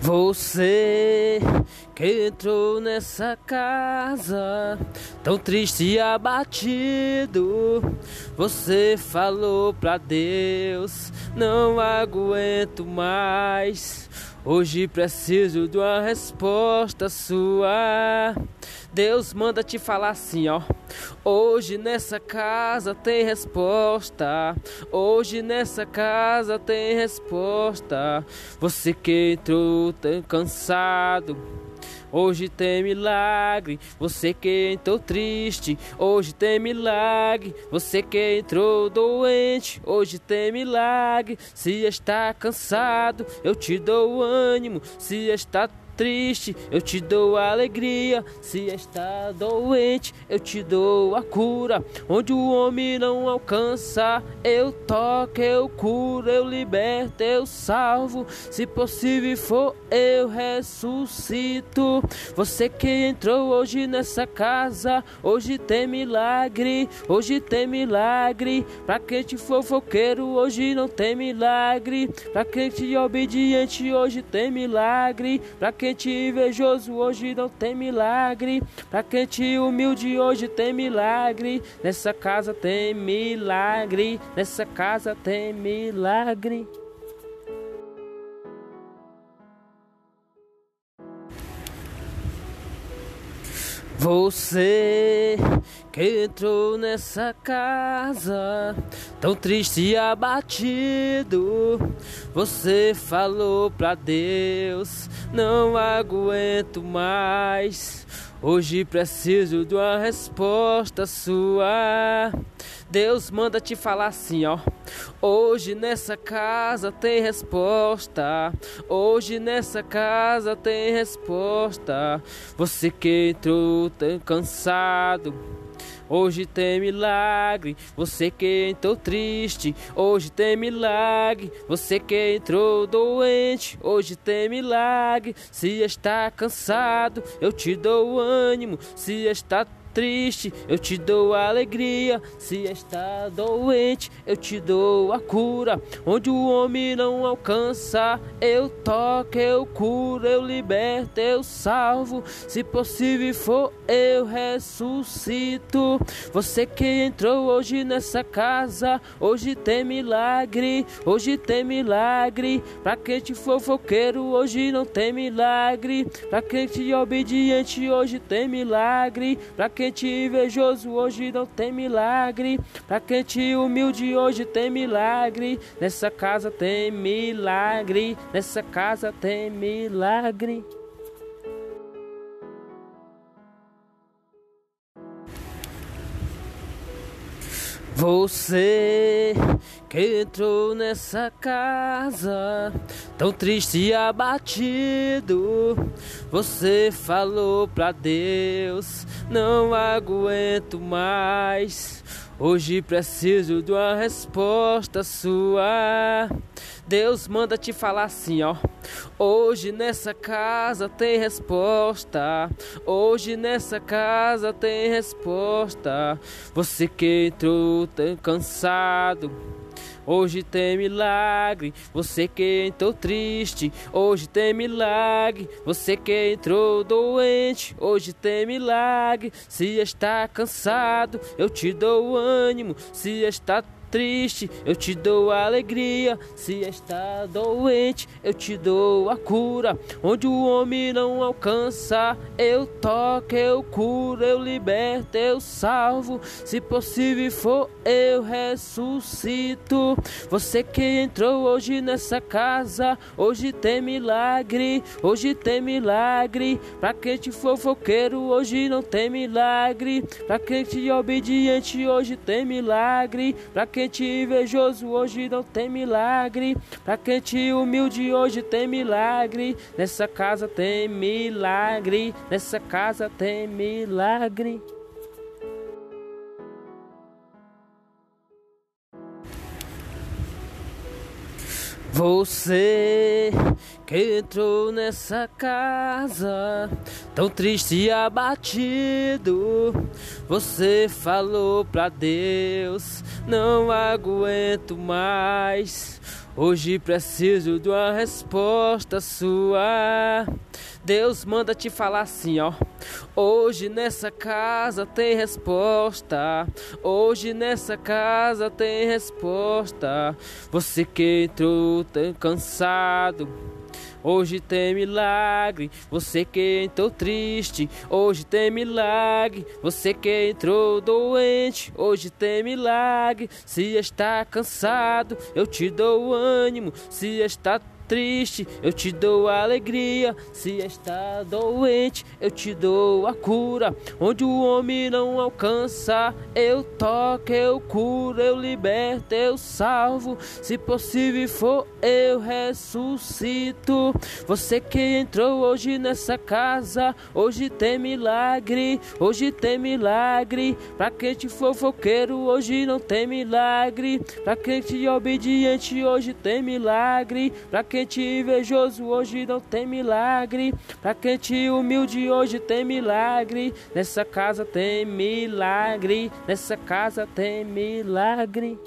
Você que entrou nessa casa tão triste e abatido, você falou pra Deus: Não aguento mais. Hoje preciso de uma resposta sua. Deus manda te falar assim, ó. Hoje nessa casa tem resposta. Hoje nessa casa tem resposta. Você que entrou tão cansado. Hoje tem milagre, você que entrou triste. Hoje tem milagre, você que entrou doente. Hoje tem milagre, se está cansado, eu te dou ânimo. Se está triste, eu te dou alegria. Se está doente, eu te dou a cura. Onde o homem não alcança, eu toco, eu curo, eu liberto, eu salvo. Se possível for, eu ressuscito. Você que entrou hoje nessa casa, hoje tem milagre, hoje tem milagre. Pra quem te fofoqueiro, hoje não tem milagre. Pra quem te obediente, hoje tem milagre. Pra quem te invejoso, hoje não tem milagre. Pra quem te humilde, hoje tem milagre. Nessa casa tem milagre. Nessa casa tem milagre. Você que entrou nessa casa tão triste e abatido, você falou pra Deus: Não aguento mais. Hoje preciso de uma resposta sua. Deus manda te falar assim, ó. Hoje nessa casa tem resposta. Hoje nessa casa tem resposta. Você que entrou tão cansado. Hoje tem milagre, você que entrou triste. Hoje tem milagre, você que entrou doente. Hoje tem milagre, se está cansado, eu te dou ânimo. Se está triste, eu te dou alegria. Se está doente, eu te dou a cura. Onde o homem não alcança, eu toco, eu curo, eu liberto, eu salvo. Se possível for, eu ressuscito. Você que entrou hoje nessa casa, hoje tem milagre, hoje tem milagre. Pra quem te fofoqueiro, hoje não tem milagre. Pra quem te obediente, hoje tem milagre. Pra quem te invejoso, hoje não tem milagre. Pra quem te humilde, hoje tem milagre. Nessa casa tem milagre. Nessa casa tem milagre. Você que entrou nessa casa tão triste e abatido, você falou pra Deus: Não aguento mais. Hoje preciso de uma resposta sua. Deus manda te falar assim, ó. Hoje nessa casa tem resposta. Hoje nessa casa tem resposta. Você que entrou tão cansado. Hoje tem milagre, você que entrou triste. Hoje tem milagre, você que entrou doente. Hoje tem milagre, se está cansado, eu te dou ânimo. Se está triste, eu te dou alegria. Se está doente, eu te dou a cura. Onde o homem não alcança, eu toco, eu curo, eu liberto, eu salvo. Se possível for, eu ressuscito. Você que entrou hoje nessa casa, hoje tem milagre, hoje tem milagre. Pra quem te fofoqueiro, hoje não tem milagre. Pra quem te obediente, hoje tem milagre. Pra quem te invejoso, hoje não tem milagre. Pra quem te humilde, hoje tem milagre. Nessa casa tem milagre. Nessa casa tem milagre. Você que entrou nessa casa tão triste e abatido, você falou pra Deus: Não aguento mais. Hoje preciso de uma resposta sua. Deus manda te falar assim, ó. Hoje nessa casa tem resposta. Hoje nessa casa tem resposta. Você que entrou tão cansado Hoje tem milagre, você que entrou triste. Hoje tem milagre, você que entrou doente. Hoje tem milagre, se está cansado, eu te dou ânimo. Se está triste, eu te dou alegria. Se está doente, eu te dou a cura. Onde o homem não alcança, eu toco, eu curo, eu liberto, eu salvo. Se possível for, eu ressuscito. Você que entrou hoje nessa casa, hoje tem milagre, hoje tem milagre. Pra quem te fofoqueiro, hoje não tem milagre. Pra quem te obediente, hoje tem milagre. Pra quem quem te invejoso hoje não tem milagre. Pra quem te humilde hoje tem milagre. Nessa casa tem milagre. Nessa casa tem milagre.